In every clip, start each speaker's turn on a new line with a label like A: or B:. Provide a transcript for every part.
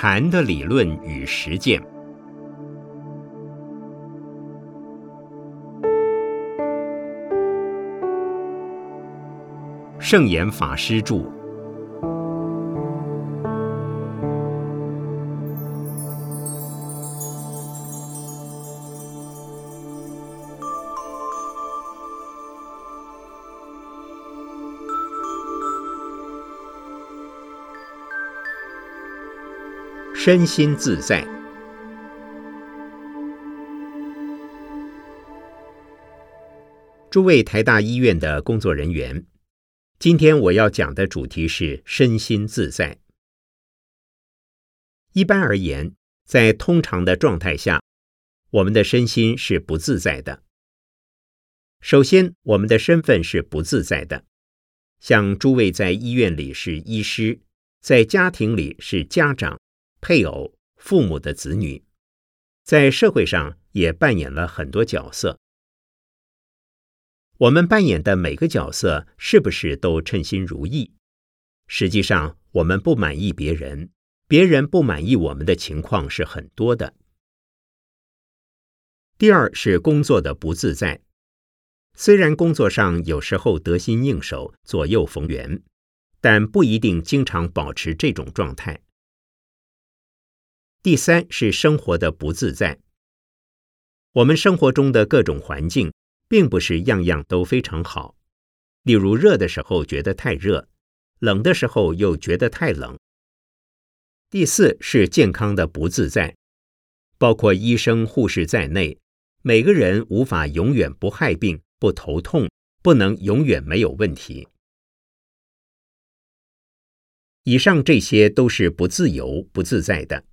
A: 禅的理论与实践。圣严法师著。身心自在。诸位台大医院的工作人员，今天我要讲的主题是身心自在。一般而言，在通常的状态下，我们的身心是不自在的。首先，我们的身份是不自在的，像诸位在医院里是医师，在家庭里是家长。配偶、父母的子女，在社会上也扮演了很多角色。我们扮演的每个角色，是不是都称心如意？实际上，我们不满意别人，别人不满意我们的情况是很多的。第二是工作的不自在，虽然工作上有时候得心应手、左右逢源，但不一定经常保持这种状态。第三是生活的不自在。我们生活中的各种环境，并不是样样都非常好。例如，热的时候觉得太热，冷的时候又觉得太冷。第四是健康的不自在，包括医生、护士在内，每个人无法永远不害病、不头痛，不能永远没有问题。以上这些都是不自由、不自在的。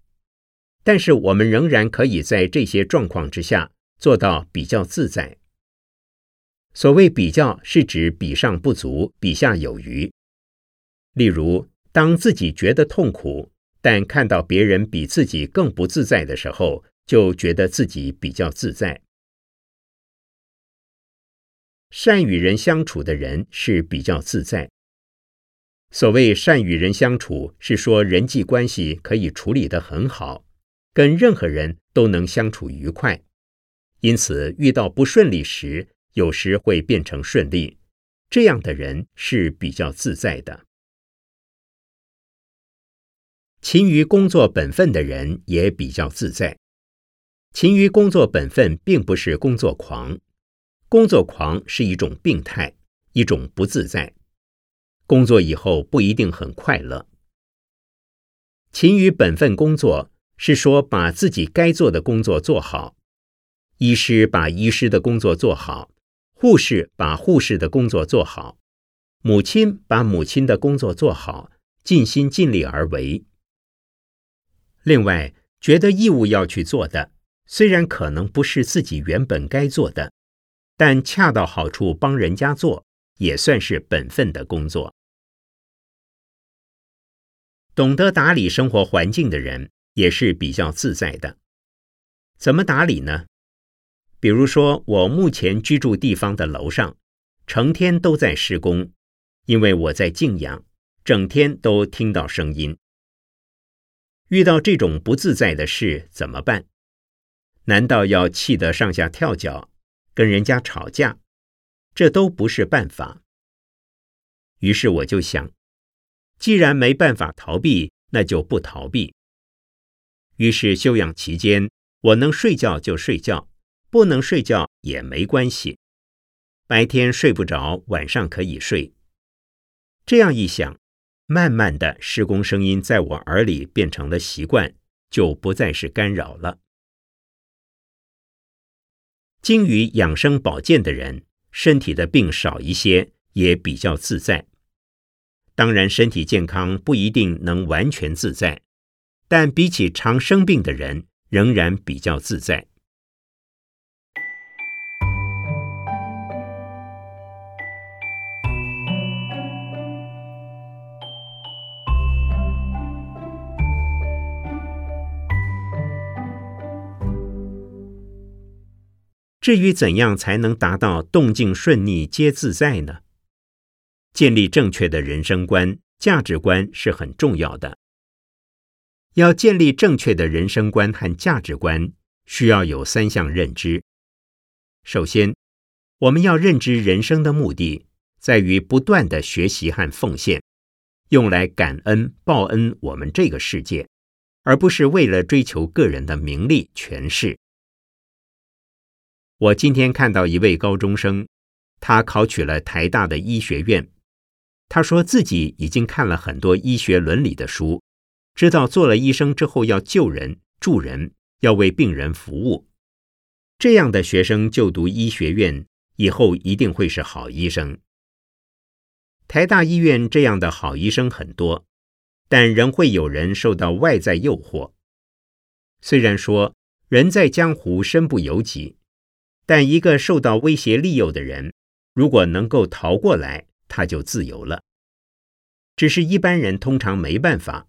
A: 但是我们仍然可以在这些状况之下做到比较自在。所谓比较，是指比上不足，比下有余。例如，当自己觉得痛苦，但看到别人比自己更不自在的时候，就觉得自己比较自在。善与人相处的人是比较自在。所谓善与人相处，是说人际关系可以处理得很好。跟任何人都能相处愉快，因此遇到不顺利时，有时会变成顺利。这样的人是比较自在的。勤于工作本分的人也比较自在。勤于工作本分并不是工作狂，工作狂是一种病态，一种不自在。工作以后不一定很快乐。勤于本分工作。是说把自己该做的工作做好，医师把医师的工作做好，护士把护士的工作做好，母亲把母亲的工作做好，尽心尽力而为。另外，觉得义务要去做的，虽然可能不是自己原本该做的，但恰到好处帮人家做，也算是本分的工作。懂得打理生活环境的人。也是比较自在的。怎么打理呢？比如说，我目前居住地方的楼上，成天都在施工，因为我在静养，整天都听到声音。遇到这种不自在的事怎么办？难道要气得上下跳脚，跟人家吵架？这都不是办法。于是我就想，既然没办法逃避，那就不逃避。于是休养期间，我能睡觉就睡觉，不能睡觉也没关系。白天睡不着，晚上可以睡。这样一想，慢慢的施工声音在我耳里变成了习惯，就不再是干扰了。精于养生保健的人，身体的病少一些，也比较自在。当然，身体健康不一定能完全自在。但比起常生病的人，仍然比较自在。至于怎样才能达到动静顺逆皆自在呢？建立正确的人生观、价值观是很重要的。要建立正确的人生观和价值观，需要有三项认知。首先，我们要认知人生的目的在于不断的学习和奉献，用来感恩报恩我们这个世界，而不是为了追求个人的名利权势。我今天看到一位高中生，他考取了台大的医学院。他说自己已经看了很多医学伦理的书，知道做了医生之后要救人、助人，要为病人服务。这样的学生就读医学院以后一定会是好医生。台大医院这样的好医生很多，但仍会有人受到外在诱惑。虽然说人在江湖身不由己，但一个受到威胁利诱的人，如果能够逃过来，他就自由了。只是一般人通常没办法。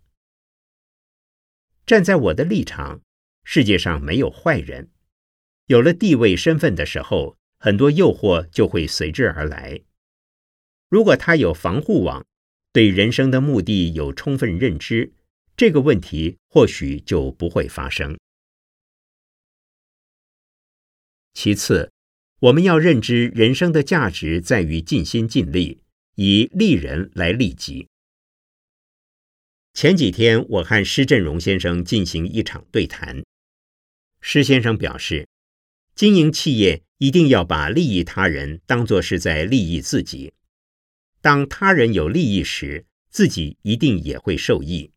A: 站在我的立场，世界上没有坏人。有了地位身份的时候，很多诱惑就会随之而来。如果他有防护网，对人生的目的有充分认知，这个问题或许就不会发生。其次，我们要认知人生的价值在于尽心尽力，以利人来利己。前几天，我和施振荣先生进行一场对谈。施先生表示，经营企业一定要把利益他人当作是在利益自己。当他人有利益时，自己一定也会受益。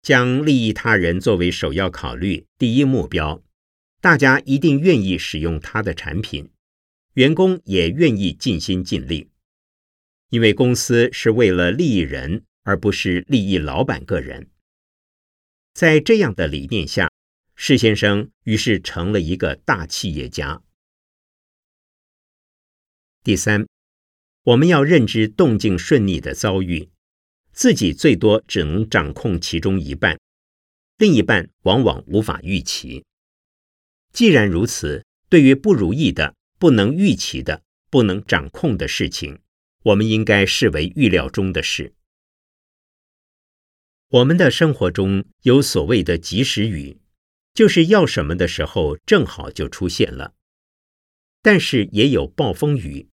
A: 将利益他人作为首要考虑、第一目标，大家一定愿意使用他的产品，员工也愿意尽心尽力，因为公司是为了利益人。而不是利益老板个人。在这样的理念下，施先生于是成了一个大企业家。第三，我们要认知动静顺逆的遭遇，自己最多只能掌控其中一半，另一半往往无法预期。既然如此，对于不如意的、不能预期的、不能掌控的事情，我们应该视为预料中的事。我们的生活中有所谓的及时雨，就是要什么的时候正好就出现了。但是也有暴风雨，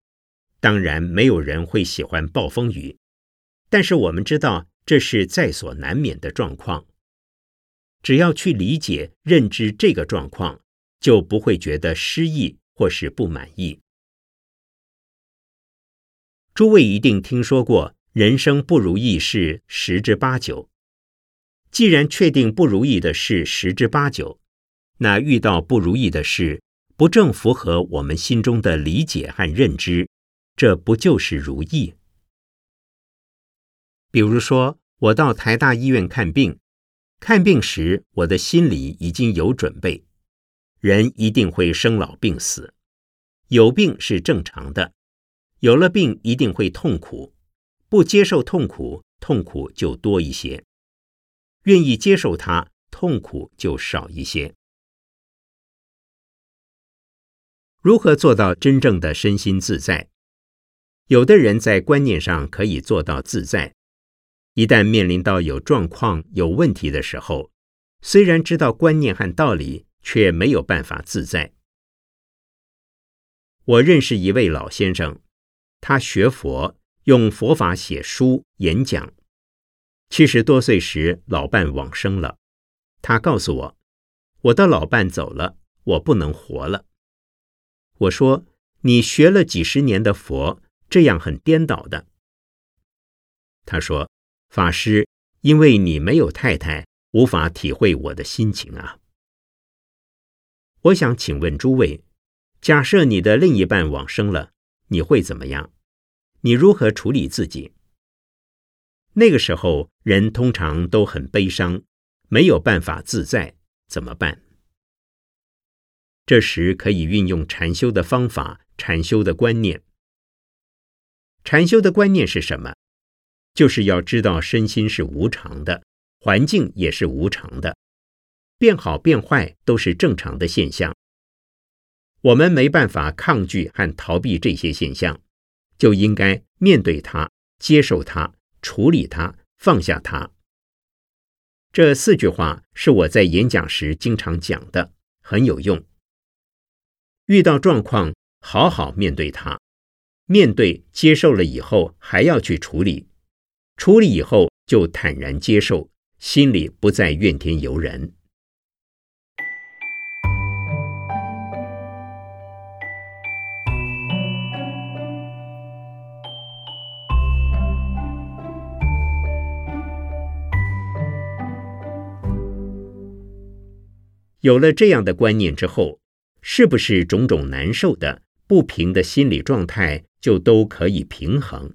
A: 当然没有人会喜欢暴风雨，但是我们知道这是在所难免的状况。只要去理解、认知这个状况，就不会觉得失意或是不满意。诸位一定听说过，人生不如意事十之八九。既然确定不如意的事十之八九，那遇到不如意的事，不正符合我们心中的理解和认知，这不就是如意？比如说，我到台大医院看病，看病时我的心里已经有准备，人一定会生老病死，有病是正常的，有了病一定会痛苦，不接受痛苦，痛苦就多一些。愿意接受它，痛苦就少一些。如何做到真正的身心自在？有的人在观念上可以做到自在，一旦面临到有状况、有问题的时候，虽然知道观念和道理，却没有办法自在。我认识一位老先生，他学佛，用佛法写书、演讲。七十多岁时，老伴往生了。他告诉我：“我的老伴走了，我不能活了。”我说：“你学了几十年的佛，这样很颠倒的。”他说：“法师，因为你没有太太，无法体会我的心情啊。”我想请问诸位：假设你的另一半往生了，你会怎么样？你如何处理自己？那个时候，人通常都很悲伤，没有办法自在，怎么办？这时可以运用禅修的方法，禅修的观念。禅修的观念是什么？就是要知道身心是无常的，环境也是无常的，变好变坏都是正常的现象。我们没办法抗拒和逃避这些现象，就应该面对它，接受它。处理它，放下它。这四句话是我在演讲时经常讲的，很有用。遇到状况，好好面对它，面对接受了以后，还要去处理，处理以后就坦然接受，心里不再怨天尤人。有了这样的观念之后，是不是种种难受的、不平的心理状态就都可以平衡？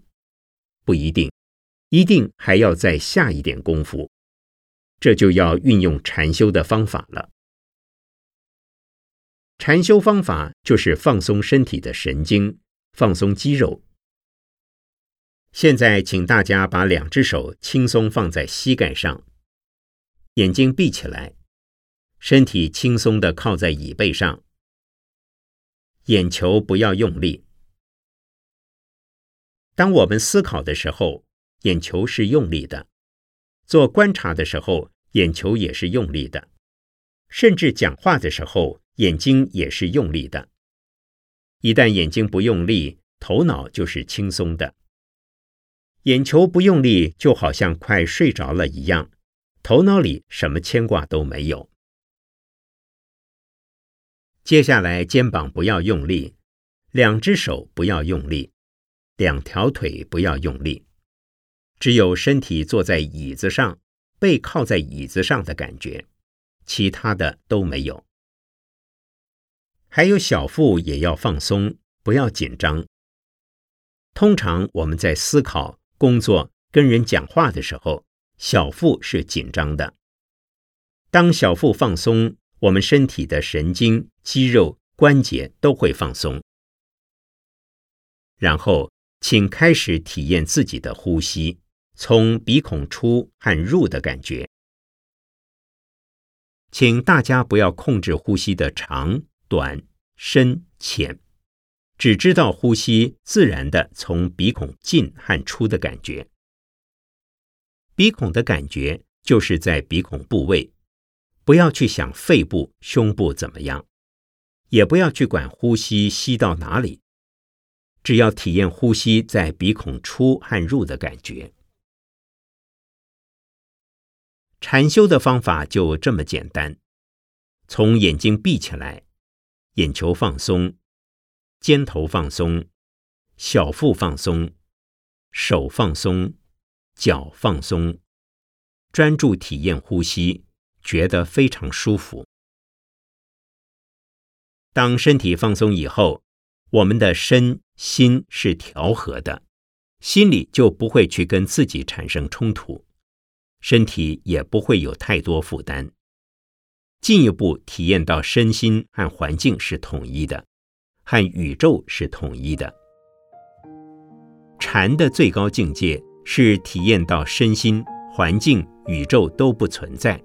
A: 不一定，一定还要再下一点功夫。这就要运用禅修的方法了。禅修方法就是放松身体的神经，放松肌肉。现在，请大家把两只手轻松放在膝盖上，眼睛闭起来。身体轻松的靠在椅背上，眼球不要用力。当我们思考的时候，眼球是用力的；做观察的时候，眼球也是用力的；甚至讲话的时候，眼睛也是用力的。一旦眼睛不用力，头脑就是轻松的。眼球不用力，就好像快睡着了一样，头脑里什么牵挂都没有。接下来，肩膀不要用力，两只手不要用力，两条腿不要用力，只有身体坐在椅子上，背靠在椅子上的感觉，其他的都没有。还有小腹也要放松，不要紧张。通常我们在思考、工作、跟人讲话的时候，小腹是紧张的。当小腹放松。我们身体的神经、肌肉、关节都会放松。然后，请开始体验自己的呼吸，从鼻孔出和入的感觉。请大家不要控制呼吸的长短、深浅，只知道呼吸自然的从鼻孔进和出的感觉。鼻孔的感觉就是在鼻孔部位。不要去想肺部、胸部怎么样，也不要去管呼吸吸到哪里，只要体验呼吸在鼻孔出和入的感觉。禅修的方法就这么简单：从眼睛闭起来，眼球放松，肩头放松，小腹放松，手放松，脚放松，专注体验呼吸。觉得非常舒服。当身体放松以后，我们的身心是调和的，心里就不会去跟自己产生冲突，身体也不会有太多负担。进一步体验到身心和环境是统一的，和宇宙是统一的。禅的最高境界是体验到身心、环境、宇宙都不存在。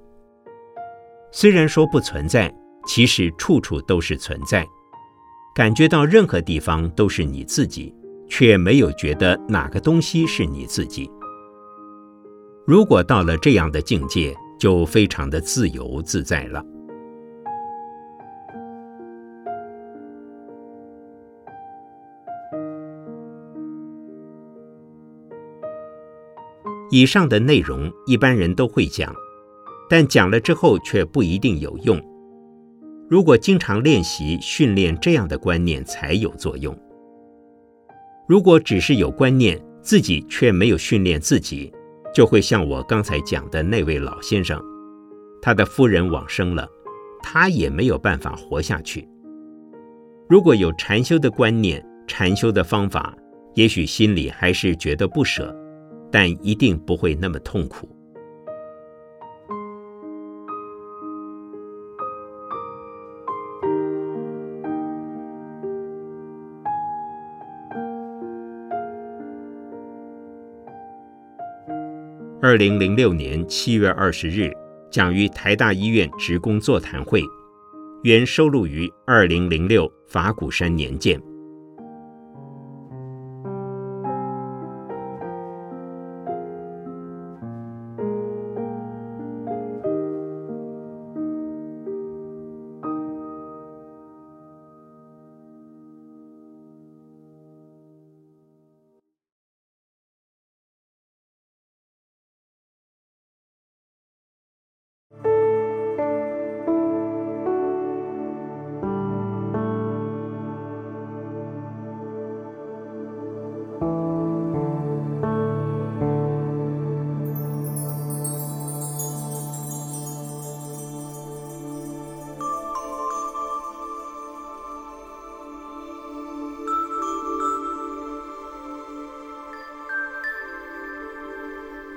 A: 虽然说不存在，其实处处都是存在。感觉到任何地方都是你自己，却没有觉得哪个东西是你自己。如果到了这样的境界，就非常的自由自在了。以上的内容，一般人都会讲。但讲了之后却不一定有用。如果经常练习训练这样的观念才有作用。如果只是有观念，自己却没有训练自己，就会像我刚才讲的那位老先生，他的夫人往生了，他也没有办法活下去。如果有禅修的观念、禅修的方法，也许心里还是觉得不舍，但一定不会那么痛苦。二零零六年七月二十日，讲于台大医院职工座谈会，原收录于二零零六法鼓山年鉴。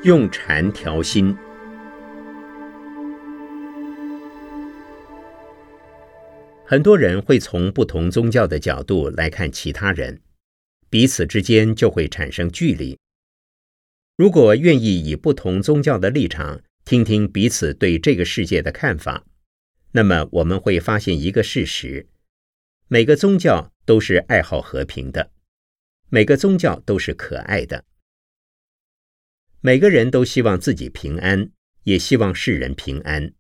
A: 用禅调心。很多人会从不同宗教的角度来看其他人，彼此之间就会产生距离。如果愿意以不同宗教的立场听听彼此对这个世界的看法，那么我们会发现一个事实：每个宗教都是爱好和平的，每个宗教都是可爱的。每个人都希望自己平安，也希望世人平安，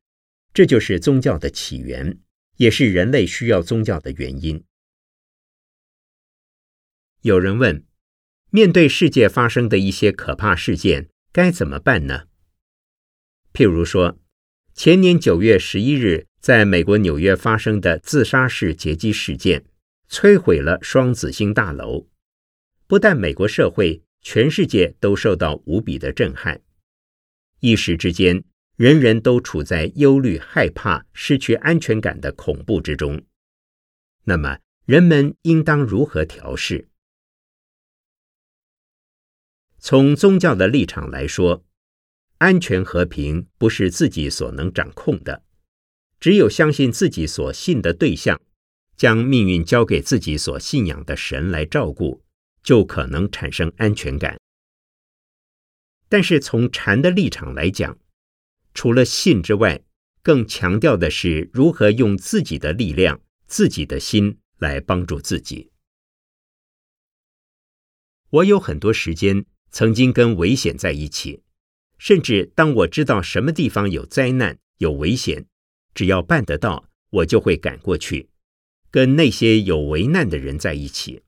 A: 这就是宗教的起源，也是人类需要宗教的原因。有人问：面对世界发生的一些可怕事件，该怎么办呢？譬如说，前年九月十一日在美国纽约发生的自杀式劫机事件，摧毁了双子星大楼，不但美国社会。全世界都受到无比的震撼，一时之间，人人都处在忧虑、害怕、失去安全感的恐怖之中。那么，人们应当如何调试？从宗教的立场来说，安全和平不是自己所能掌控的，只有相信自己所信的对象，将命运交给自己所信仰的神来照顾。就可能产生安全感。但是从禅的立场来讲，除了信之外，更强调的是如何用自己的力量、自己的心来帮助自己。我有很多时间曾经跟危险在一起，甚至当我知道什么地方有灾难、有危险，只要办得到，我就会赶过去，跟那些有危难的人在一起。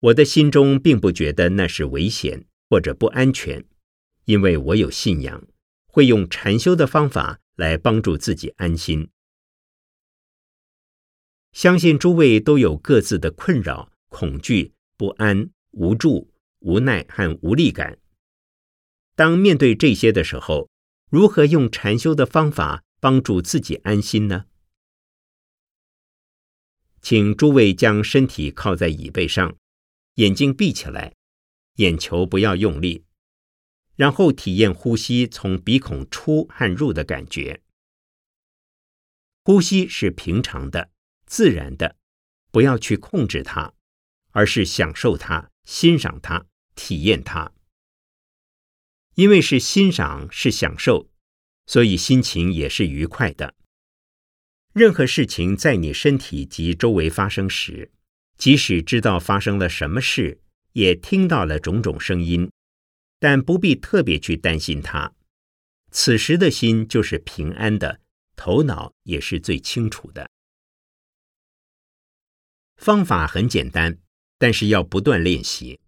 A: 我的心中并不觉得那是危险或者不安全，因为我有信仰，会用禅修的方法来帮助自己安心。相信诸位都有各自的困扰、恐惧、不安、无助、无奈和无力感。当面对这些的时候，如何用禅修的方法帮助自己安心呢？请诸位将身体靠在椅背上。眼睛闭起来，眼球不要用力，然后体验呼吸从鼻孔出和入的感觉。呼吸是平常的、自然的，不要去控制它，而是享受它、欣赏它、体验它。因为是欣赏、是享受，所以心情也是愉快的。任何事情在你身体及周围发生时。即使知道发生了什么事，也听到了种种声音，但不必特别去担心它。此时的心就是平安的，头脑也是最清楚的。方法很简单，但是要不断练习。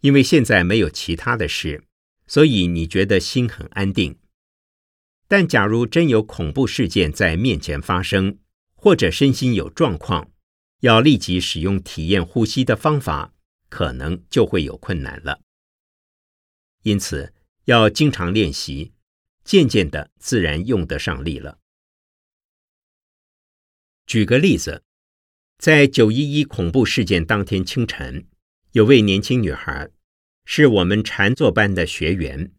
A: 因为现在没有其他的事，所以你觉得心很安定。但假如真有恐怖事件在面前发生，或者身心有状况，要立即使用体验呼吸的方法，可能就会有困难了。因此，要经常练习，渐渐的自然用得上力了。举个例子，在九一一恐怖事件当天清晨，有位年轻女孩，是我们禅坐班的学员，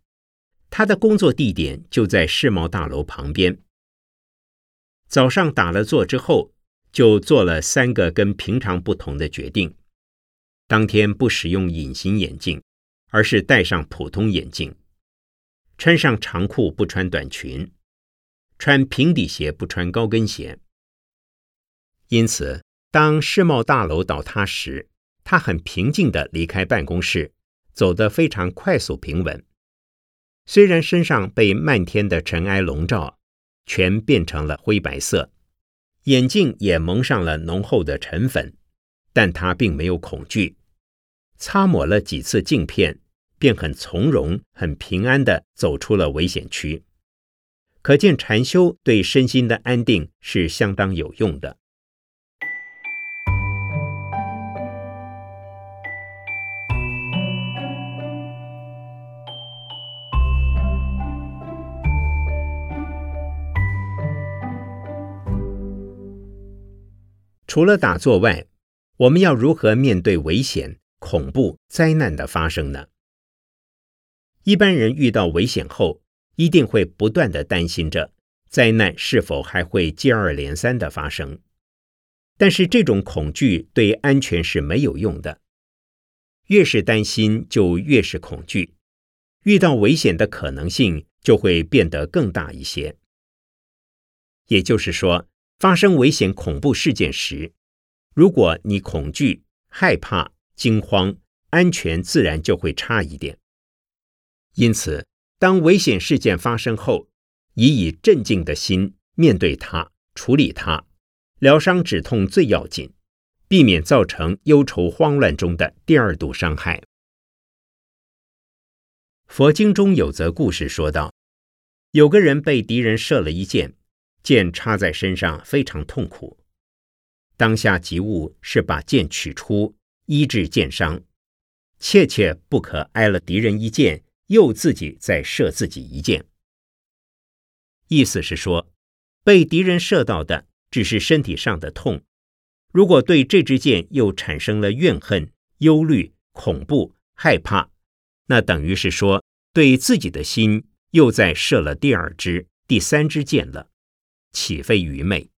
A: 她的工作地点就在世贸大楼旁边。早上打了坐之后。就做了三个跟平常不同的决定。当天不使用隐形眼镜，而是戴上普通眼镜；穿上长裤不穿短裙；穿平底鞋不穿高跟鞋。因此，当世贸大楼倒塌时，他很平静的离开办公室，走得非常快速平稳。虽然身上被漫天的尘埃笼罩，全变成了灰白色。眼镜也蒙上了浓厚的尘粉，但他并没有恐惧。擦抹了几次镜片，便很从容、很平安的走出了危险区。可见禅修对身心的安定是相当有用的。除了打坐外，我们要如何面对危险、恐怖、灾难的发生呢？一般人遇到危险后，一定会不断的担心着灾难是否还会接二连三的发生。但是这种恐惧对安全是没有用的，越是担心就越是恐惧，遇到危险的可能性就会变得更大一些。也就是说，发生危险恐怖事件时，如果你恐惧、害怕、惊慌，安全自然就会差一点。因此，当危险事件发生后，以以镇静的心面对它，处理它。疗伤止痛最要紧，避免造成忧愁慌乱中的第二度伤害。佛经中有则故事说道：有个人被敌人射了一箭，箭插在身上，非常痛苦。当下急务是把箭取出，医治箭伤，切切不可挨了敌人一箭，又自己再射自己一箭。意思是说，被敌人射到的。只是身体上的痛，如果对这支箭又产生了怨恨、忧虑、恐怖、害怕，那等于是说对自己的心又在射了第二支、第三支箭了，岂非愚昧？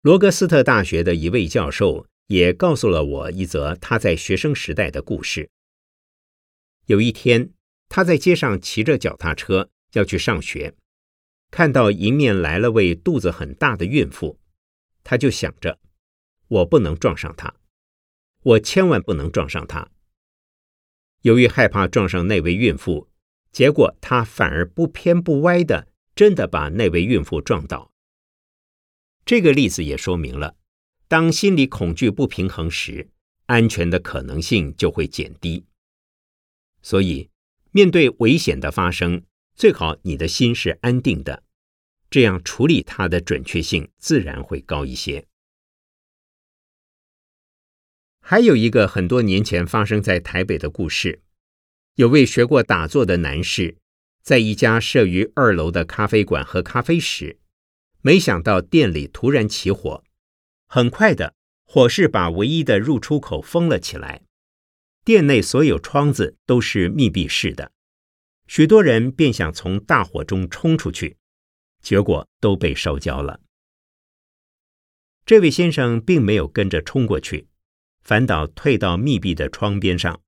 A: 罗格斯特大学的一位教授也告诉了我一则他在学生时代的故事。有一天，他在街上骑着脚踏车要去上学。看到迎面来了位肚子很大的孕妇，他就想着：我不能撞上她，我千万不能撞上她。由于害怕撞上那位孕妇，结果他反而不偏不歪的真的把那位孕妇撞倒。这个例子也说明了，当心理恐惧不平衡时，安全的可能性就会减低。所以，面对危险的发生，最好你的心是安定的。这样处理它的准确性自然会高一些。还有一个很多年前发生在台北的故事，有位学过打坐的男士，在一家设于二楼的咖啡馆喝咖啡时，没想到店里突然起火，很快的火势把唯一的入出口封了起来，店内所有窗子都是密闭式的，许多人便想从大火中冲出去。结果都被烧焦了。这位先生并没有跟着冲过去，反倒退到密闭的窗边上。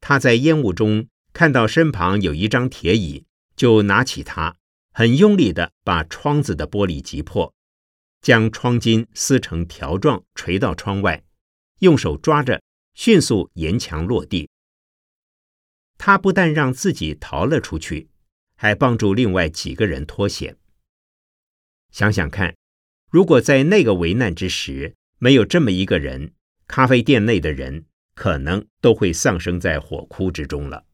A: 他在烟雾中看到身旁有一张铁椅，就拿起它，很用力的把窗子的玻璃击破，将窗巾撕成条状垂到窗外，用手抓着，迅速沿墙落地。他不但让自己逃了出去。还帮助另外几个人脱险。想想看，如果在那个危难之时没有这么一个人，咖啡店内的人可能都会丧生在火窟之中了。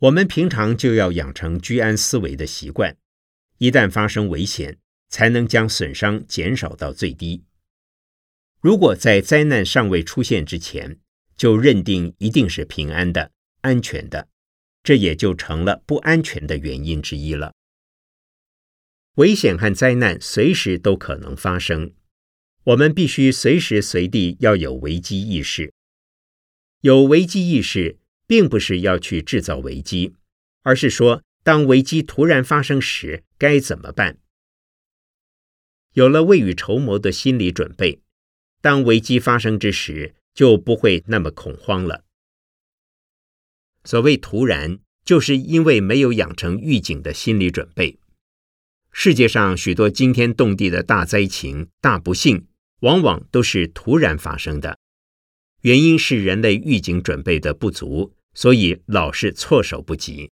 A: 我们平常就要养成居安思危的习惯，一旦发生危险，才能将损伤减少到最低。如果在灾难尚未出现之前就认定一定是平安的、安全的。这也就成了不安全的原因之一了。危险和灾难随时都可能发生，我们必须随时随地要有危机意识。有危机意识，并不是要去制造危机，而是说，当危机突然发生时该怎么办。有了未雨绸缪的心理准备，当危机发生之时，就不会那么恐慌了。所谓突然，就是因为没有养成预警的心理准备。世界上许多惊天动地的大灾情、大不幸，往往都是突然发生的。原因是人类预警准备的不足，所以老是措手不及。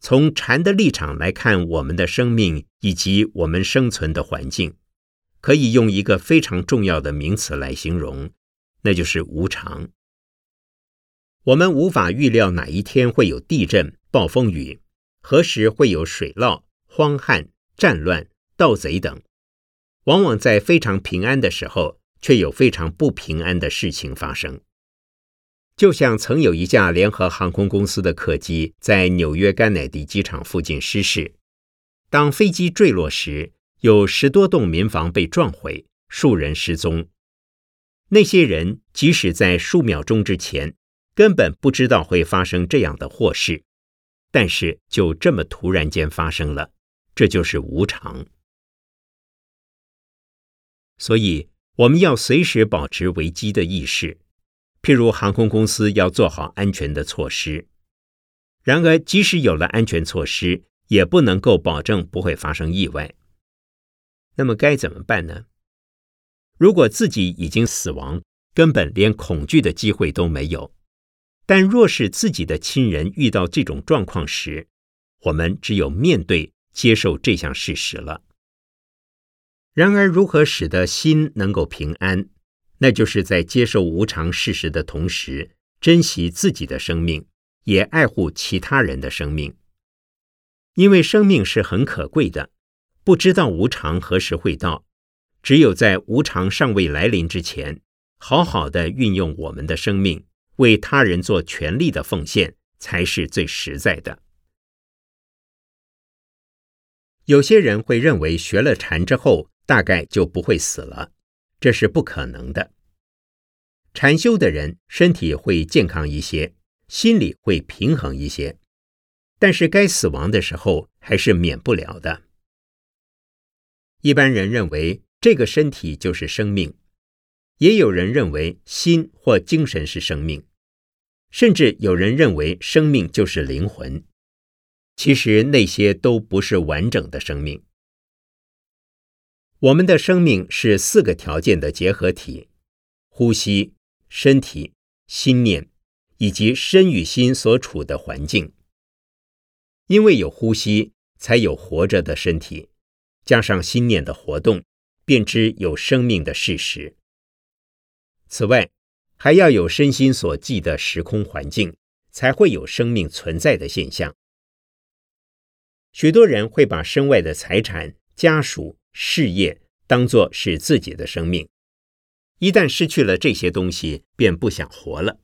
A: 从禅的立场来看，我们的生命以及我们生存的环境，可以用一个非常重要的名词来形容，那就是无常。我们无法预料哪一天会有地震、暴风雨，何时会有水涝、荒旱、战乱、盗贼等。往往在非常平安的时候，却有非常不平安的事情发生。就像曾有一架联合航空公司的客机在纽约甘乃迪机场附近失事，当飞机坠落时，有十多栋民房被撞毁，数人失踪。那些人即使在数秒钟之前根本不知道会发生这样的祸事，但是就这么突然间发生了，这就是无常。所以我们要随时保持危机的意识。譬如航空公司要做好安全的措施，然而即使有了安全措施，也不能够保证不会发生意外。那么该怎么办呢？如果自己已经死亡，根本连恐惧的机会都没有；但若是自己的亲人遇到这种状况时，我们只有面对、接受这项事实了。然而，如何使得心能够平安？那就是在接受无常事实的同时，珍惜自己的生命，也爱护其他人的生命。因为生命是很可贵的，不知道无常何时会到，只有在无常尚未来临之前，好好的运用我们的生命，为他人做全力的奉献，才是最实在的。有些人会认为学了禅之后，大概就不会死了。这是不可能的。禅修的人身体会健康一些，心里会平衡一些，但是该死亡的时候还是免不了的。一般人认为这个身体就是生命，也有人认为心或精神是生命，甚至有人认为生命就是灵魂。其实那些都不是完整的生命。我们的生命是四个条件的结合体：呼吸、身体、心念，以及身与心所处的环境。因为有呼吸，才有活着的身体，加上心念的活动，便知有生命的事实。此外，还要有身心所寄的时空环境，才会有生命存在的现象。许多人会把身外的财产、家属。事业当作是自己的生命，一旦失去了这些东西，便不想活了。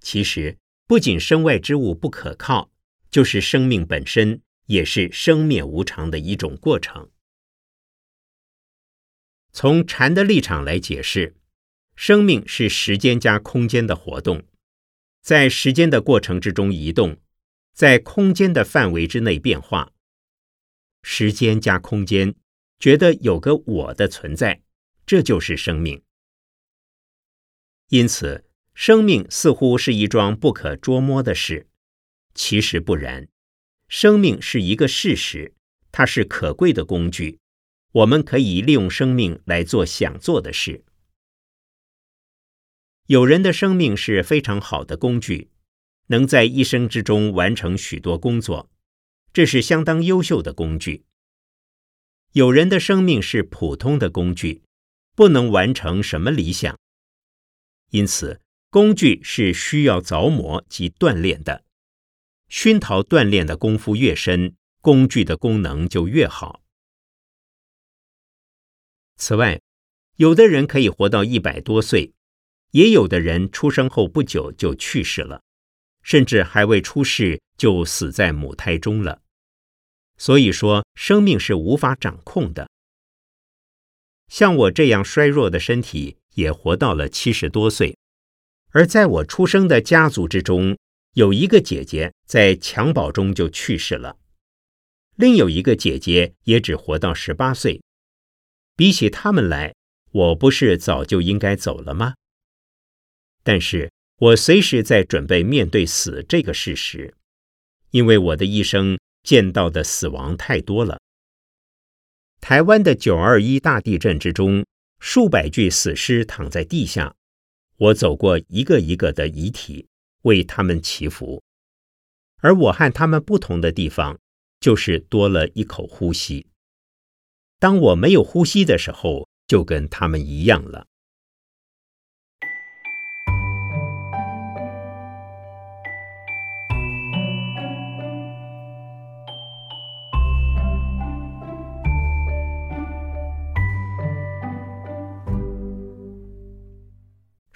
A: 其实，不仅身外之物不可靠，就是生命本身也是生灭无常的一种过程。从禅的立场来解释，生命是时间加空间的活动，在时间的过程之中移动，在空间的范围之内变化。时间加空间。觉得有个我的存在，这就是生命。因此，生命似乎是一桩不可捉摸的事，其实不然。生命是一个事实，它是可贵的工具，我们可以利用生命来做想做的事。有人的生命是非常好的工具，能在一生之中完成许多工作，这是相当优秀的工具。有人的生命是普通的工具，不能完成什么理想，因此工具是需要凿磨及锻炼的。熏陶锻炼的功夫越深，工具的功能就越好。此外，有的人可以活到一百多岁，也有的人出生后不久就去世了，甚至还未出世就死在母胎中了。所以说，生命是无法掌控的。像我这样衰弱的身体，也活到了七十多岁。而在我出生的家族之中，有一个姐姐在襁褓中就去世了，另有一个姐姐也只活到十八岁。比起他们来，我不是早就应该走了吗？但是我随时在准备面对死这个事实，因为我的一生。见到的死亡太多了。台湾的九二一大地震之中，数百具死尸躺在地下，我走过一个一个的遗体，为他们祈福。而我和他们不同的地方，就是多了一口呼吸。当我没有呼吸的时候，就跟他们一样了。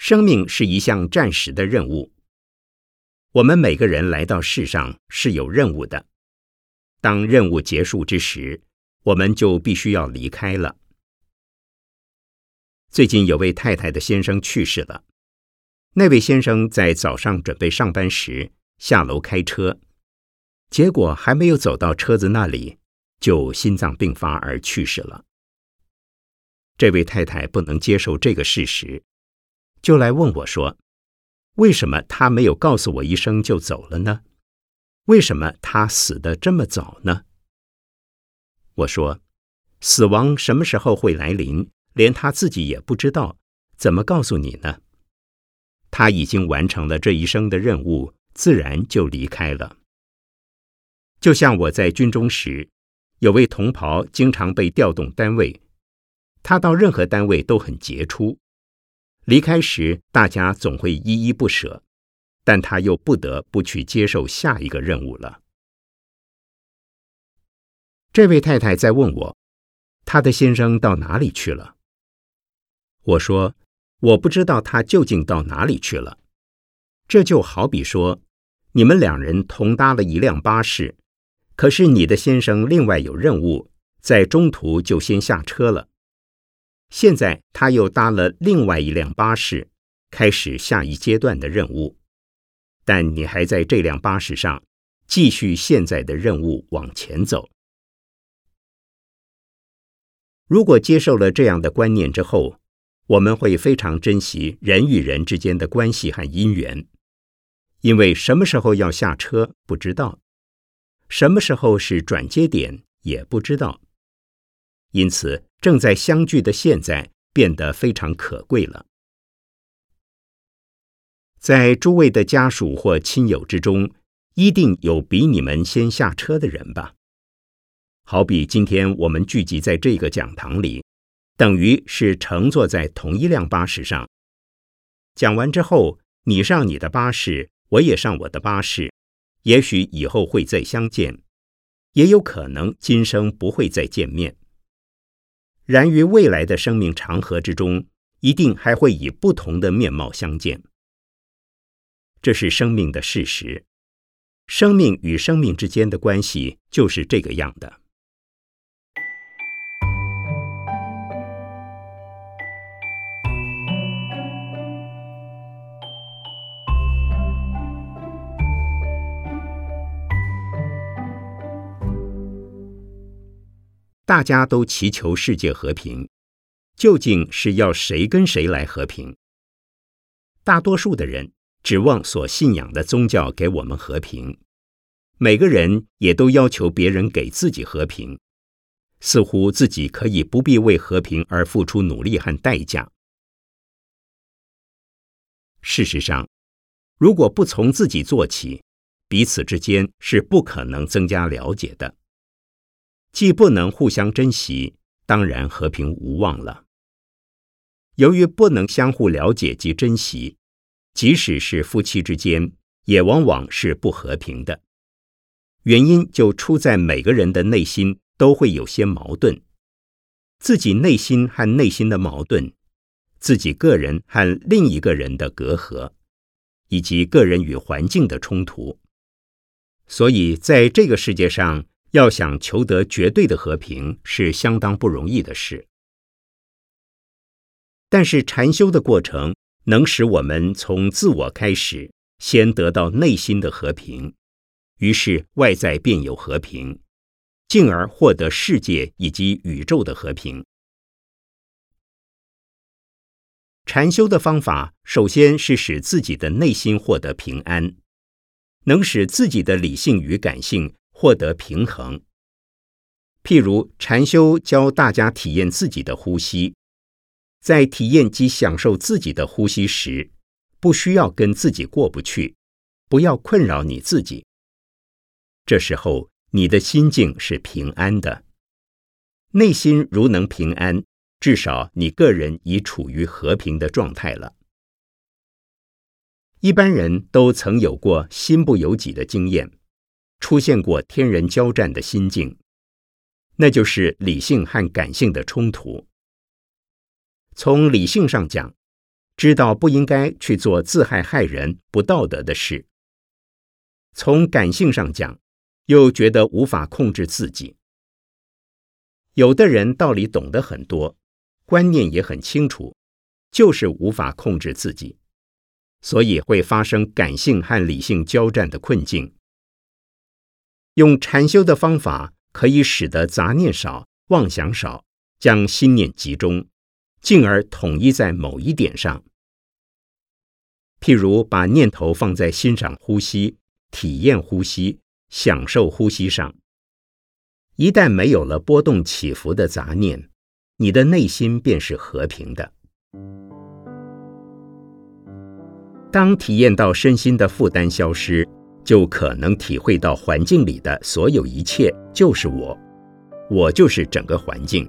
A: 生命是一项暂时的任务。我们每个人来到世上是有任务的，当任务结束之时，我们就必须要离开了。最近有位太太的先生去世了，那位先生在早上准备上班时下楼开车，结果还没有走到车子那里，就心脏病发而去世了。这位太太不能接受这个事实，就来问我说。为什么他没有告诉我一声就走了呢？为什么他死的这么早呢？我说，死亡什么时候会来临，连他自己也不知道，怎么告诉你呢？他已经完成了这一生的任务，自然就离开了。就像我在军中时，有位同袍经常被调动单位，他到任何单位都很杰出。离开时，大家总会依依不舍，但他又不得不去接受下一个任务了。这位太太在问我，她的先生到哪里去了？我说，我不知道他究竟到哪里去了。这就好比说，你们两人同搭了一辆巴士，可是你的先生另外有任务，在中途就先下车了。现在他又搭了另外一辆巴士，开始下一阶段的任务，但你还在这辆巴士上继续现在的任务往前走。如果接受了这样的观念之后，我们会非常珍惜人与人之间的关系和姻缘，因为什么时候要下车不知道，什么时候是转接点也不知道。因此，正在相聚的现在变得非常可贵了。在诸位的家属或亲友之中，一定有比你们先下车的人吧？好比今天我们聚集在这个讲堂里，等于是乘坐在同一辆巴士上。讲完之后，你上你的巴士，我也上我的巴士，也许以后会再相见，也有可能今生不会再见面。然于未来的生命长河之中，一定还会以不同的面貌相见。这是生命的事实，生命与生命之间的关系就是这个样的。大家都祈求世界和平，究竟是要谁跟谁来和平？大多数的人指望所信仰的宗教给我们和平，每个人也都要求别人给自己和平，似乎自己可以不必为和平而付出努力和代价。事实上，如果不从自己做起，彼此之间是不可能增加了解的。既不能互相珍惜，当然和平无望了。由于不能相互了解及珍惜，即使是夫妻之间，也往往是不和平的。原因就出在每个人的内心都会有些矛盾，自己内心和内心的矛盾，自己个人和另一个人的隔阂，以及个人与环境的冲突。所以，在这个世界上。要想求得绝对的和平是相当不容易的事，但是禅修的过程能使我们从自我开始，先得到内心的和平，于是外在便有和平，进而获得世界以及宇宙的和平。禅修的方法，首先是使自己的内心获得平安，能使自己的理性与感性。获得平衡。譬如禅修教大家体验自己的呼吸，在体验及享受自己的呼吸时，不需要跟自己过不去，不要困扰你自己。这时候你的心境是平安的，内心如能平安，至少你个人已处于和平的状态了。一般人都曾有过心不由己的经验。出现过天人交战的心境，那就是理性和感性的冲突。从理性上讲，知道不应该去做自害害人、不道德的事。从感性上讲，又觉得无法控制自己。有的人道理懂得很多，观念也很清楚，就是无法控制自己，所以会发生感性和理性交战的困境。用禅修的方法，可以使得杂念少、妄想少，将心念集中，进而统一在某一点上。譬如把念头放在欣赏呼吸、体验呼吸、享受呼吸上。一旦没有了波动起伏的杂念，你的内心便是和平的。当体验到身心的负担消失，就可能体会到环境里的所有一切就是我，我就是整个环境。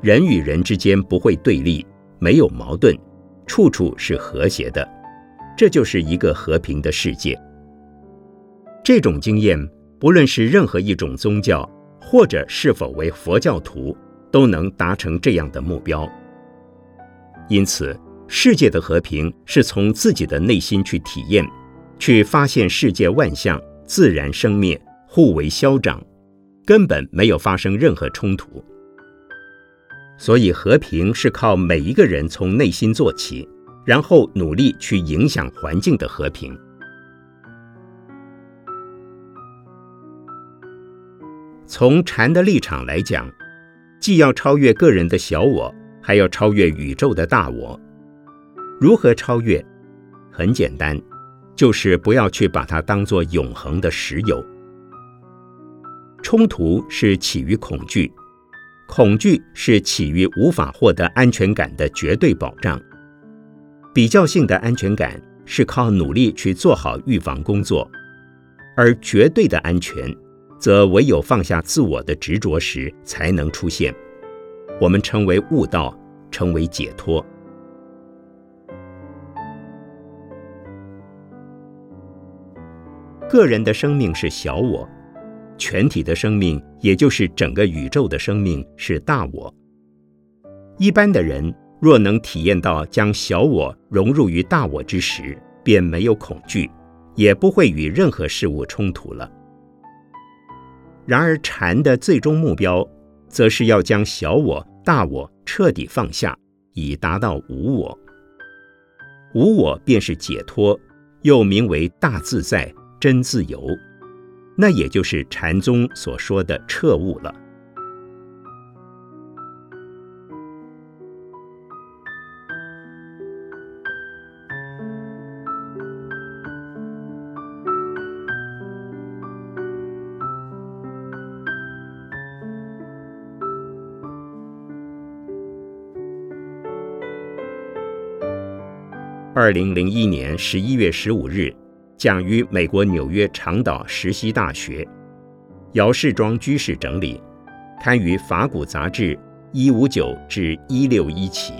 A: 人与人之间不会对立，没有矛盾，处处是和谐的，这就是一个和平的世界。这种经验。不论是任何一种宗教，或者是否为佛教徒，都能达成这样的目标。因此，世界的和平是从自己的内心去体验，去发现世界万象自然生灭，互为消长，根本没有发生任何冲突。所以，和平是靠每一个人从内心做起，然后努力去影响环境的和平。从禅的立场来讲，既要超越个人的小我，还要超越宇宙的大我。如何超越？很简单，就是不要去把它当作永恒的实有。冲突是起于恐惧，恐惧是起于无法获得安全感的绝对保障。比较性的安全感是靠努力去做好预防工作，而绝对的安全。则唯有放下自我的执着时，才能出现。我们称为悟道，称为解脱。个人的生命是小我，全体的生命，也就是整个宇宙的生命是大我。一般的人若能体验到将小我融入于大我之时，便没有恐惧，也不会与任何事物冲突了。然而，禅的最终目标，则是要将小我、大我彻底放下，以达到无我。无我便是解脱，又名为大自在、真自由。那也就是禅宗所说的彻悟了。二零零一年十一月十五日，讲于美国纽约长岛石溪大学，姚世庄居士整理，刊于法古杂志一五九至一六一期。